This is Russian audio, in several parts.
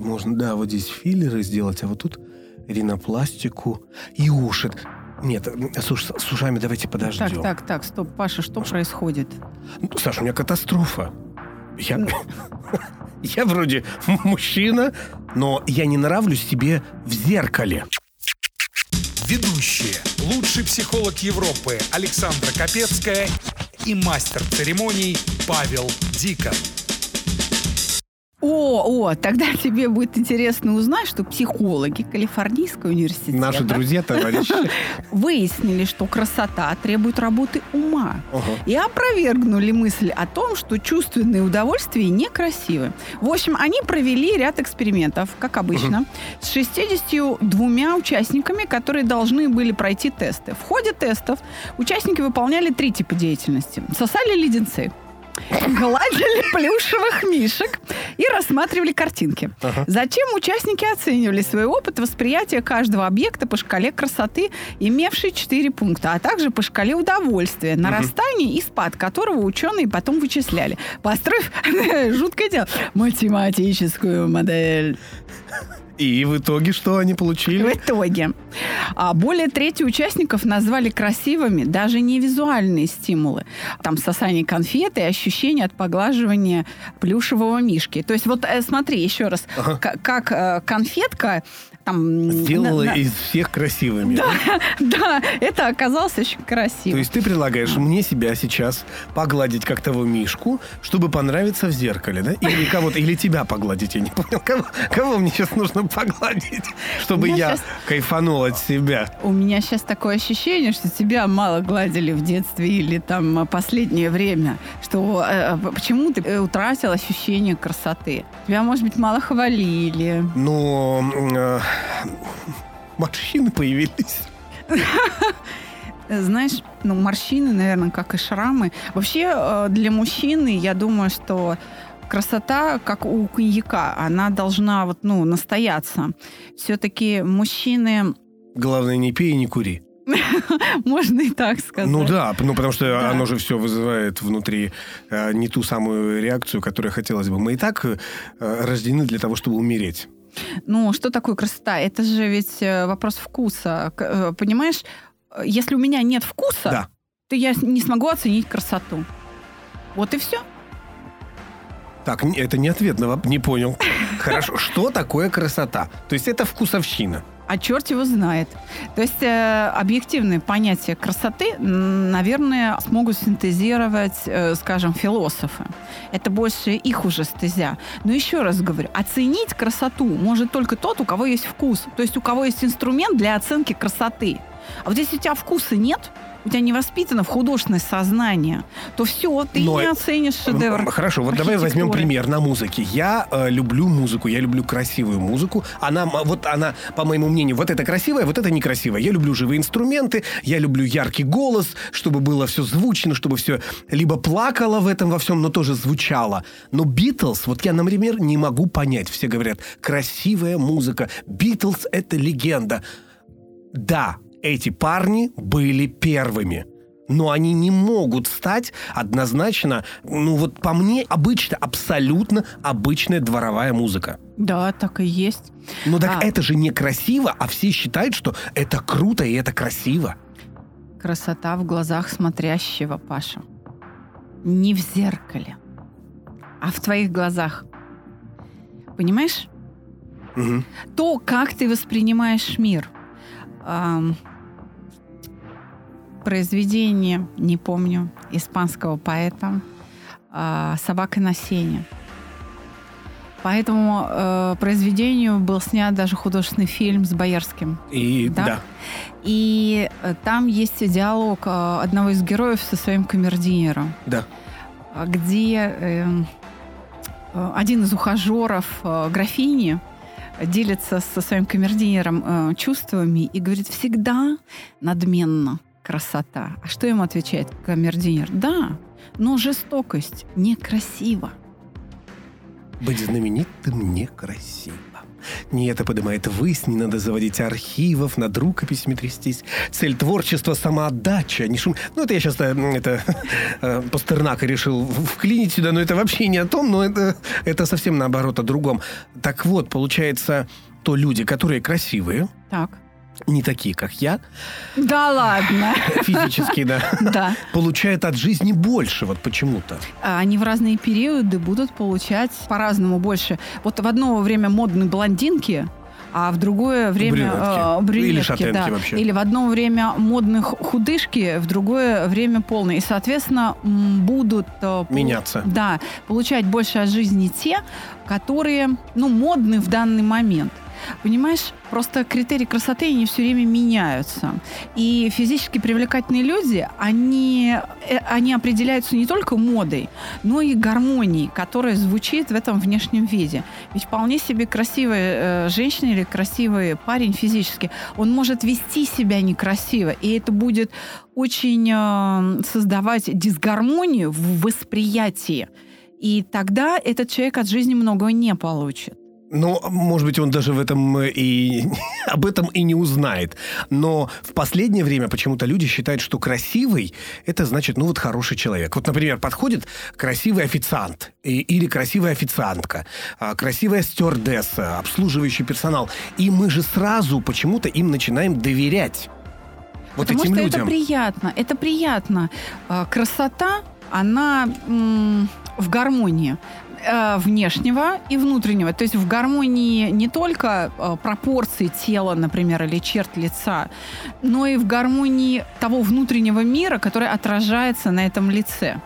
можно, да, вот здесь филлеры сделать, а вот тут ринопластику и уши. Нет, слушай, с ушами давайте подождем. Так, так, так, стоп, Паша, что происходит? Ну, Саша, у меня катастрофа. Я, я вроде мужчина, но я не нравлюсь себе в зеркале. Ведущие. Лучший психолог Европы Александра Капецкая и мастер церемоний Павел Дикон. О, о, тогда тебе будет интересно узнать, что психологи Калифорнийского университета Наши друзья, товарищи. выяснили, что красота требует работы ума. Ага. И опровергнули мысль о том, что чувственные удовольствия некрасивы. В общем, они провели ряд экспериментов, как обычно, с 62 участниками, которые должны были пройти тесты. В ходе тестов участники выполняли три типа деятельности. Сосали леденцы, гладили плюшевых мишек и рассматривали картинки. Ага. Затем участники оценивали свой опыт восприятия каждого объекта по шкале красоты, имевшей 4 пункта, а также по шкале удовольствия, нарастание и спад которого ученые потом вычисляли, построив жуткое дело математическую модель. И в итоге что они В получили? итоге а, более трети участников назвали красивыми даже не визуальные стимулы. Там сосание конфеты и ощущение от поглаживания плюшевого мишки. То есть вот э, смотри еще раз, Ага. как э, конфетка там... Сделала на- на- из всех красивыми. Да, да, это оказалось очень То красиво. есть ты предлагаешь мне себя сейчас погладить как того мишку, чтобы понравиться в зеркале, да? Или кого-то, или тебя погладить, я не понял. Кого, кого мне сейчас нужно погладить, чтобы я щас- кайфанул от себя? У меня сейчас такое ощущение, что тебя мало гладили в детстве или там последнее время, что э, э, почему ты э, утратил ощущение красоты. Тебя, может быть, мало хвалили. Но э, морщины появились. Знаешь, ну, морщины, наверное, как и шрамы. Вообще, э, для мужчины, я думаю, что красота, как у коньяка, она должна вот, ну, настояться. Все-таки мужчины, Главное, не пей и не кури. можно и так сказать. Ну да, ну потому что Да. оно же все вызывает внутри э, не ту самую реакцию, которую хотелось бы. Мы и так э, рождены для того, чтобы умереть. Ну, что такое красота? Это же ведь э, вопрос вкуса. Э, Понимаешь, э, если у меня нет вкуса, Да. то я не смогу оценить красоту. Вот и все. Так, это не ответ на воп- Не понял. Хорошо, что такое красота? То есть это вкусовщина. А черт его знает. То есть э, объективные понятия красоты, наверное, смогут синтезировать, э, скажем, философы. Это больше их уже стезя. Но еще раз говорю, оценить красоту может только тот, у кого есть вкус. То есть у кого есть инструмент для оценки красоты. А вот если у тебя вкуса нет, у тебя не воспитано в художественное сознание, то все, ты Но- не оценишь шедевр. Хорошо, вот давай возьмем пример на музыке. Я э, люблю музыку, я люблю красивую музыку. Она, вот она, по моему мнению, вот это красивое, вот это некрасивое. Я люблю живые инструменты, я люблю яркий голос, чтобы было все звучно, чтобы все либо плакало в этом во всем, но тоже звучало. Но Битлз, вот я, например, не могу понять. Все говорят, красивая музыка. Битлз — это легенда. Да, эти парни были первыми. Но они не могут стать однозначно, ну вот по мне, обычно, абсолютно обычная дворовая музыка. Да, так и есть. Ну так А. это же некрасиво, а все считают, что это круто и это красиво. Красота в глазах смотрящего, Паша. Не в зеркале, а в твоих глазах. Понимаешь? Мгм. То, как ты воспринимаешь мир. Ам, произведение, не помню, испанского поэта а, «Собака на сене». По этому э, произведению был снят даже художественный фильм с Боярским. И Да. да. И э, там есть диалог э, одного из героев со своим камердинером, Да. э, где э, э, один из ухажеров э, графини делится со своим камердинером э, чувствами и говорит всегда надменно красота. А что ему отвечает камердинер? Да, но жестокость некрасива. Быть знаменитым некрасиво. Не это поднимает высь, не надо заводить архивов, над рукописями трястись. Цель творчества — самоотдача, не шум. Ну, это я сейчас э, это, э, Пастернака решил вклинить сюда, но это вообще не о том, но это, это совсем наоборот о другом. Так вот, получается, то люди, которые красивые, Так. Не такие, как я, Да ладно. физически, да, Да. получают от жизни больше, вот почему-то. А Они в разные периоды будут получать по-разному больше. Вот в одно время модны блондинки, а в другое время Брюнетки. э, брюнетки, Или шатенки да. вообще. Или в одно время модных худышки, в другое время полные. И, соответственно, будут э, Меняться. Да, получать больше от жизни те, которые, ну, модны в данный момент. Понимаешь, просто критерии красоты, они все время меняются. И физически привлекательные люди, они, э, они определяются не только модой, но и гармонией, которая звучит в этом внешнем виде. Ведь вполне себе красивая э, женщина или красивый парень физически, он может вести себя некрасиво, и это будет очень э, создавать дисгармонию в восприятии. И тогда этот человек от жизни многого не получит. Ну, может быть, он даже в этом э, и об этом и не узнает. Но в последнее время почему-то люди считают, что красивый это значит, ну вот хороший человек. Вот, например, подходит красивый официант и- или красивая официантка, а, красивая стюардесса, обслуживающий персонал, и мы же сразу почему-то им начинаем доверять. Вот Потому этим что людям. это приятно. Это приятно. А, Красота, она в гармонии э, внешнего и внутреннего. То есть в гармонии не только э, пропорции тела, например, или черт лица, но и в гармонии того внутреннего мира, который отражается на этом лице.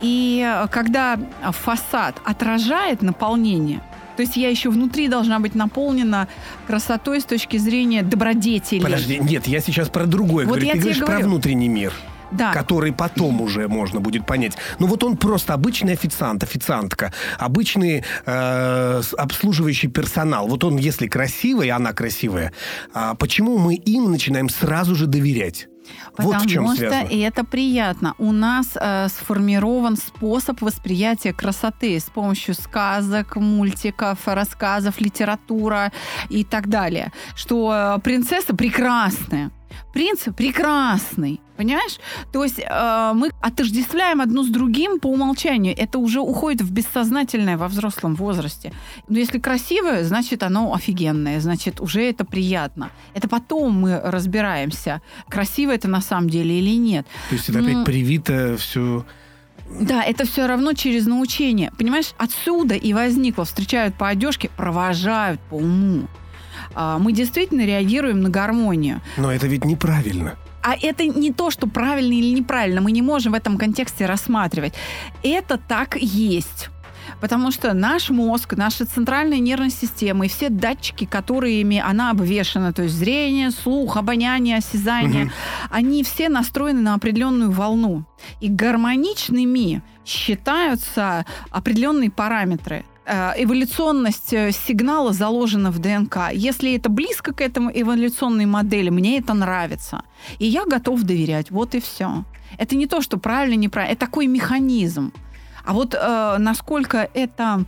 И э, когда фасад отражает наполнение, то есть я еще внутри должна быть наполнена красотой с точки зрения добродетели. Подожди, нет, я сейчас про другое Вот говорю. я Ты говоришь про говорю. внутренний мир. Да. который потом уже можно будет понять. Ну вот он просто обычный официант, официантка, обычный э, обслуживающий персонал. Вот он, если красивый, она красивая, а почему мы им начинаем сразу же доверять? вот Потому в чем что связано. это приятно. У нас э, сформирован способ восприятия красоты с помощью сказок, мультиков, рассказов, литература и так далее. Что э, принцесса прекрасная. Принц прекрасный, понимаешь? То есть э, мы отождествляем одно с другим по умолчанию. Это уже уходит в бессознательное во взрослом возрасте. Но если красивое, значит оно офигенное, значит уже это приятно. Это потом мы разбираемся, красиво это на самом деле или нет. То есть это опять Ну, привито все... Да, это все равно через научение. Понимаешь, отсюда и возникло, встречают по одежке, провожают по уму. А, Мы действительно реагируем на гармонию. Но это ведь неправильно. А это не то, что правильно или неправильно. Мы не можем в этом контексте рассматривать. Это так есть. Потому что наш мозг, наша центральная нервная система и все датчики, которыми она обвешена, то есть зрение, слух, обоняние, осязание, Мгм. они все настроены на определенную волну. И гармоничными считаются определенные параметры. Э, Эволюционность э, сигнала заложена в ДНК. Если это близко к этому эволюционной модели, мне это нравится. И я готов доверять. Вот и все. Это не то, что правильно, неправильно. Это такой механизм. А вот э, насколько это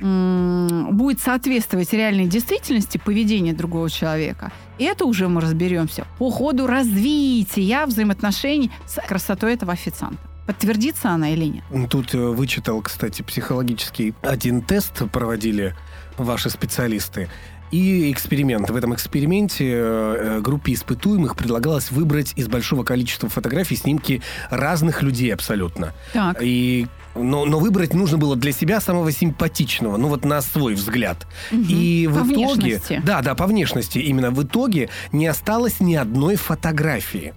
м, будет соответствовать реальной действительности поведения другого человека, это уже мы разберемся по ходу развития взаимоотношений с красотой этого официанта. Подтвердится она или нет? Тут э, вычитал, кстати, психологический один тест проводили ваши специалисты. И эксперимент. В этом эксперименте э, э, группе испытуемых предлагалось выбрать из большого количества фотографий снимки разных людей абсолютно. Так. И, но, но выбрать нужно было для себя самого симпатичного, ну вот на свой взгляд. Мгм. И в По итоге... внешности. Да, да, по внешности. Именно в итоге не осталось ни одной фотографии.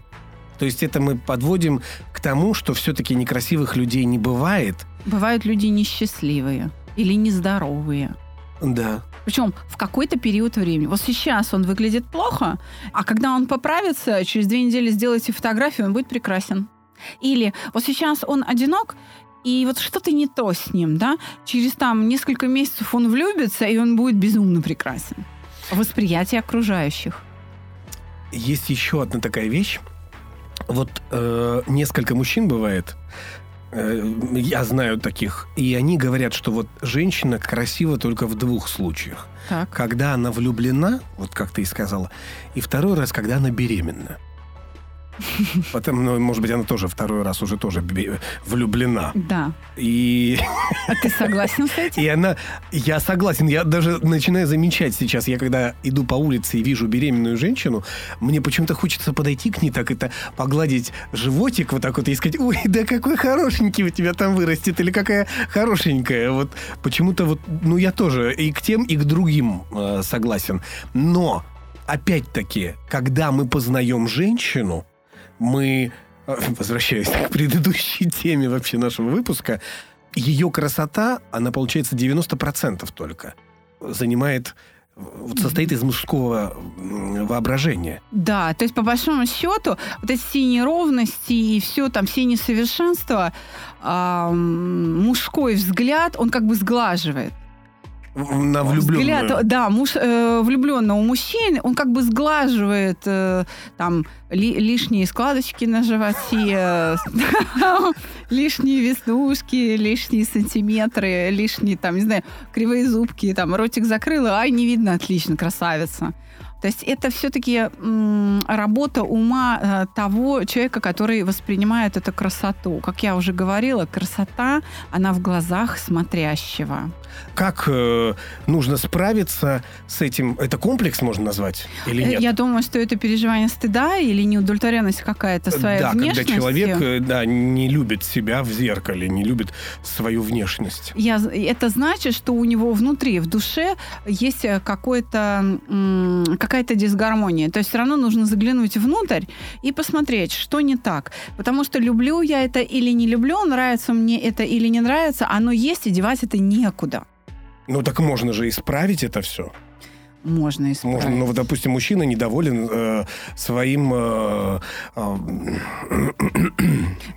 То есть это мы подводим к тому, что все-таки некрасивых людей не бывает. Бывают люди несчастливые или нездоровые. Да. Причем в какой-то период времени. Вот сейчас он выглядит плохо, а когда он поправится, через две недели сделайте фотографию, он будет прекрасен. Или вот сейчас он одинок, и вот что-то не то с ним, да, через там несколько месяцев он влюбится, и он будет безумно прекрасен. Восприятие окружающих. Есть еще одна такая вещь. Вот э, несколько мужчин бывает, э, я знаю таких, и они говорят, что вот женщина красива только в двух случаях. Так. Когда она влюблена, вот как ты и сказала, и второй раз, когда она беременна. Потом, ну, может быть, она тоже второй раз уже тоже влюблена. Да. И, А ты согласен с этим? и она... Я согласен, я даже начинаю замечать сейчас, я когда иду по улице и вижу беременную женщину, мне почему-то хочется подойти к ней так это, погладить животик вот так вот и сказать, ой, да какой хорошенький у тебя там вырастет, или какая хорошенькая. Вот почему-то вот, ну я тоже и к тем, и к другим э, согласен. Но, опять-таки, когда мы познаем женщину, мы, э, возвращаясь к предыдущей теме вообще нашего выпуска, ее красота, она получается 90% только. Занимает, вот состоит из мужского воображения. Да, то есть по большому счету вот эти все неровности и все там, все несовершенства, м, мужской взгляд, он как бы сглаживает. На влюбленную. Взгляд, да, муж, э, влюбленного мужчины, он как бы сглаживает э, там ли- лишние складочки на животе, лишние веснушки, лишние сантиметры, лишние там, не знаю, кривые зубки, там ротик закрыла, ай, не видно, отлично, красавица. То есть это все-таки работа ума э, того человека, который воспринимает эту красоту. Как я уже говорила, красота, она в глазах смотрящего. Как э, нужно справиться с этим? Это комплекс можно назвать или Э, нет? Я думаю, что это переживание стыда или неудовлетворенность какая-то своей да, внешностью. когда человек э, да, не любит себя в зеркале, не любит свою внешность. Я, это значит, что у него внутри, в душе есть э, какой-то, м, какая-то дисгармония. То есть все равно нужно заглянуть внутрь и посмотреть, что не так. Потому что люблю я это или не люблю, нравится мне это или не нравится, оно есть, и девать это некуда. Ну так можно же исправить это все. Можно исправить. Можно, ну, вот, допустим, мужчина недоволен э, своим э, э,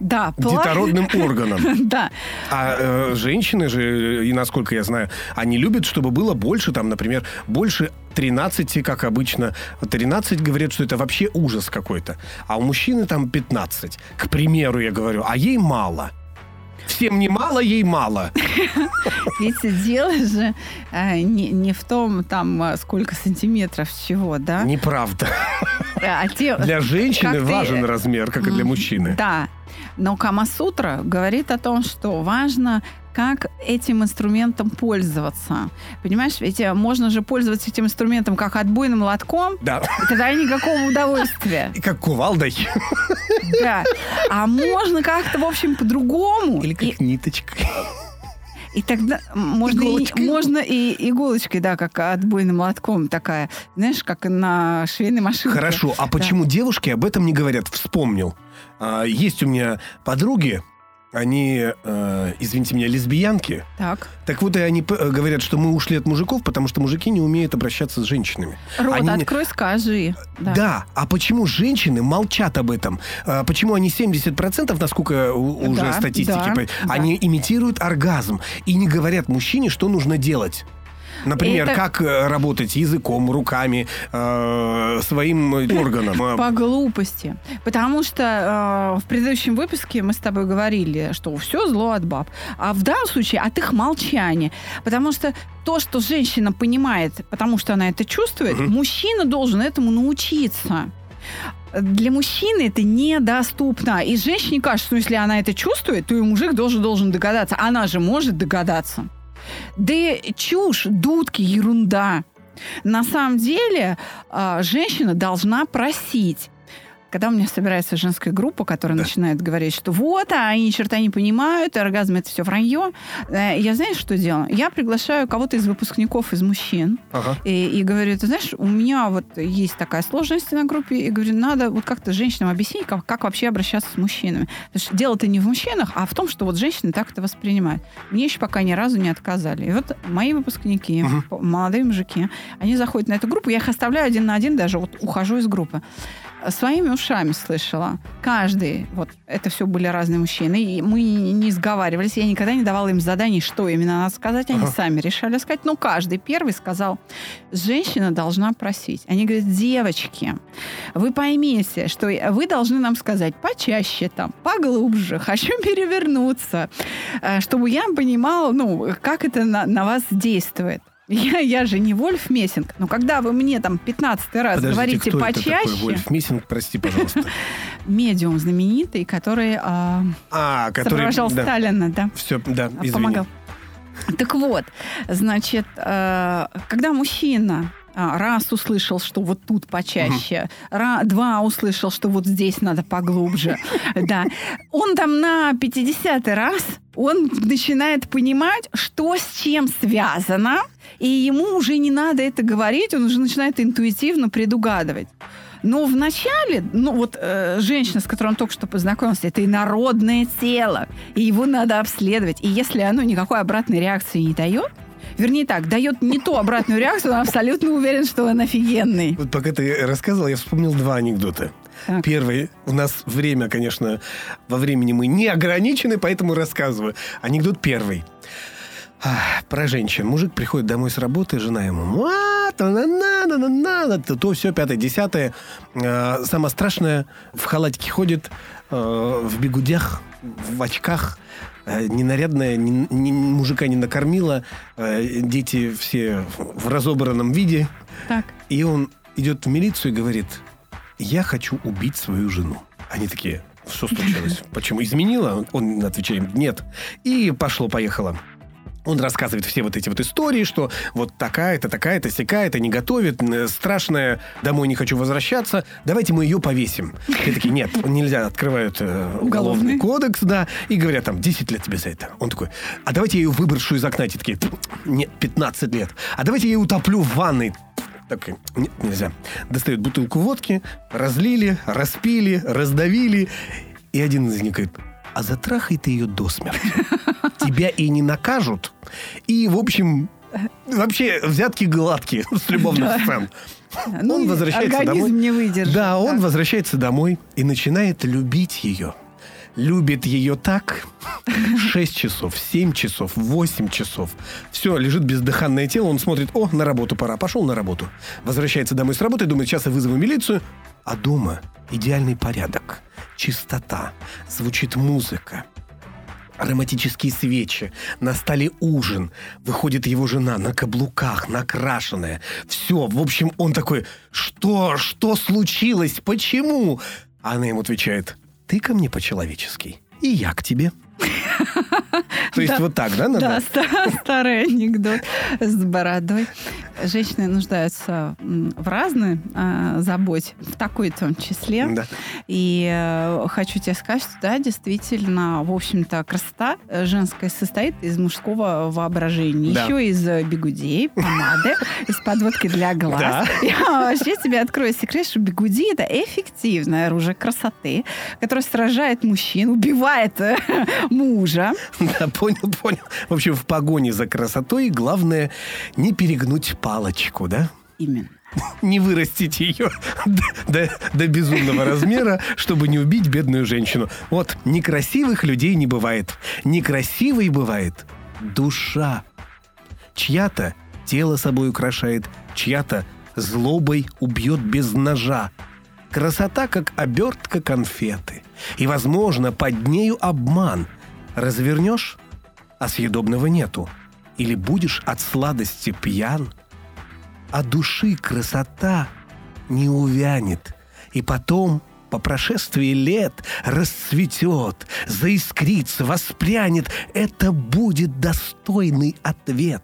да, пла- детородным органом. Да, А э, женщины же, и насколько я знаю, они любят, чтобы было больше, там, например, больше 13, как обычно. 13 говорят, что это вообще ужас какой-то. А у мужчины там 15. К примеру, я говорю, а ей мало. Всем не мало, ей мало. ведь дело же э, не, не в том, там, э, сколько сантиметров чего, да? Неправда. А те- Для женщины Как ты- важен размер, как и для мужчины. Да. Но Камасутра говорит о том, что важно, как этим инструментом пользоваться. Понимаешь, ведь э, можно же пользоваться этим инструментом как отбойным лотком, Да. и тогда никакого удовольствия. И как кувалдой. Да. А можно как-то, в общем, по-другому. Или И- как ниточкой. И тогда можно Иголочкой. и, можно и иголочкой, да, как отбойным лотком такая, знаешь, как на швейной машинке. Хорошо, а почему девушки об этом не говорят? Вспомнил. А, есть у меня подруги, они, э, извините меня, лесбиянки. Так. Так вот, и они п- э, говорят, что мы ушли от мужиков, потому что мужики не умеют обращаться с женщинами. Рот Они открой, скажи. Да. а почему женщины молчат об этом? А, почему они 70%, насколько уже Да, статистики, да, по- да. они имитируют оргазм и не говорят мужчине, что нужно делать? Например, Это- как э, работать языком, руками, э, своим органом. По глупости. Потому что э, в предыдущем выпуске мы с тобой говорили, что все зло от баб. А в данном случае от их молчания. Потому что то, что женщина понимает, потому что она это чувствует, Мгм. мужчина должен этому научиться. Для мужчины это недоступно. И женщине кажется, что если она это чувствует, то и мужик должен, должен догадаться. Она же может догадаться. Да чушь, дудки, ерунда. На самом деле а, женщина должна просить. Когда у меня собирается женская группа, которая Да. начинает говорить, что вот, а они ни черта не понимают, оргазм это все вранье, э, я знаешь, что делаю? Я приглашаю кого-то из выпускников, из мужчин, ага. и, и говорю, ты знаешь, у меня вот есть такая сложность на группе, и говорю, надо вот как-то женщинам объяснить, как, как вообще обращаться с мужчинами. Потому что дело-то не в мужчинах, а в том, что вот женщины так это воспринимают. Мне еще пока ни разу не отказали. И вот мои выпускники, п- молодые мужики, они заходят на эту группу, я их оставляю один на один, даже вот ухожу из группы. Своими ушами слышала. Каждый, вот это все были разные мужчины, и мы не сговаривались, я никогда не давала им заданий, что именно надо сказать, они Ага. сами решали сказать. Ну, каждый первый сказал, женщина должна просить. Они говорят, девочки, вы поймите, что вы должны нам сказать почаще там, поглубже, хочу перевернуться, э, чтобы я понимала, ну, как это на, на вас действует. Я, я же не Вольф Мессинг, но когда вы мне там 15 раз Подождите, говорите кто почаще, это такой Вольф Мессинг, прости, пожалуйста. медиум знаменитый, который а, А, который... да. Сталина, да, Все, да, извини. помогал. Так вот, значит, э, когда мужчина а, раз услышал, что вот тут почаще, ра- два услышал, что вот здесь надо поглубже, да, он там на 50 раз он начинает понимать, что с чем связано, и ему уже не надо это говорить, он уже начинает интуитивно предугадывать. Но вначале, ну вот э, женщина, с которой он только что познакомился, это инородное тело, и его надо обследовать. И если оно никакой обратной реакции не дает, вернее так, дает не ту обратную реакцию, он абсолютно уверен, что он офигенный. Вот пока ты рассказывал, я вспомнил два анекдота. Так. Первый, у нас время, конечно, во времени мы не ограничены, поэтому рассказываю. Анекдот первый. Ах, Про женщин. Мужик приходит домой с работы, жена ему то, все пятое, десятое. Самое страшное, в халатике ходит, в бегудях, в очках, ненарядная, ни- ни- мужика не накормила, э, дети все в разобранном виде. Так. И он идет в милицию и говорит, я хочу убить свою жену. Они такие, что случилось? Почему? Изменила? Он отвечает, нет. И пошло-поехало. Он рассказывает все вот эти вот истории, что вот такая-то, такая-то, сякая-то, не готовит, страшная, домой не хочу возвращаться, давайте мы ее повесим. И такие, нет, нельзя, открывают э, уголовный Уголовный. кодекс, да, и говорят там, 10 лет тебе за это. Он такой, а давайте я ее выброшу из окна. Эти такие, нет, 15 лет. А давайте я ее утоплю в ванной. Такой, нет, нельзя. Достают бутылку водки, разлили, распили, раздавили. И один из них говорит, а затрахай ты ее до смерти. Тебя и не накажут. И, в общем, вообще взятки гладкие с любовных Да. сцен. Ну, он возвращается домой. не выдержит. Да, он Так. возвращается домой и начинает любить ее. Любит ее так 6 часов, 7 часов, 8 часов. Все, лежит бездыханное тело, он смотрит, о, на работу пора, пошел на работу. Возвращается домой с работы, думает, сейчас я вызову милицию. А дома идеальный порядок, чистота, звучит музыка, ароматические свечи, на столе ужин, выходит его жена на каблуках, накрашенная. Все, в общем, он такой, что, что случилось, почему? Она ему отвечает, ты ко мне по-человечески, и я к тебе. То есть вот так, да, надо? Да, ста- старый анекдот с бородой. Женщины нуждаются в разной а, заботе, в такой том числе. И э, хочу тебе сказать, что да, действительно, в общем-то, красота э, женская состоит из мужского воображения. Еще из э, бигудей, помады, из подводки для глаз. Я вообще тебе открою секрет, что бигуди это эффективное оружие красоты, которое сражает мужчин, убивает э, мужа. Да, понял, понял. В общем, в погоне за красотой главное не перегнуть палочку, да? Именно. не вырастить ее до, до- до безумного размера, чтобы не убить бедную женщину. Вот, некрасивых людей не бывает. Некрасивой бывает душа. Чья-то тело собой украшает, чья-то злобой убьет без ножа. Красота, как обертка конфеты. И, возможно, под нею обман. Развернешь, а съедобного нету. Или будешь от сладости пьян – а души красота не увянет. И потом, по прошествии лет, расцветет, заискрится, воспрянет. Это будет достойный ответ.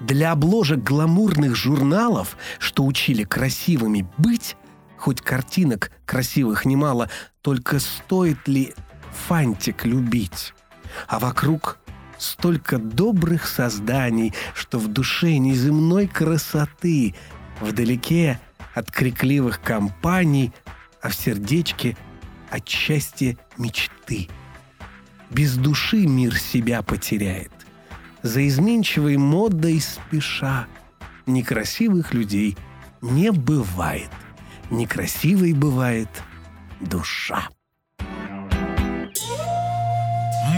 Для обложек гламурных журналов, что учили красивыми быть, хоть картинок красивых немало, только стоит ли фантик любить? А вокруг столько добрых созданий, что в душе неземной красоты, вдалеке от крикливых компаний, а в сердечке от счастья мечты. Без души мир себя потеряет. За изменчивой модой спеша некрасивых людей не бывает. некрасивой бывает душа.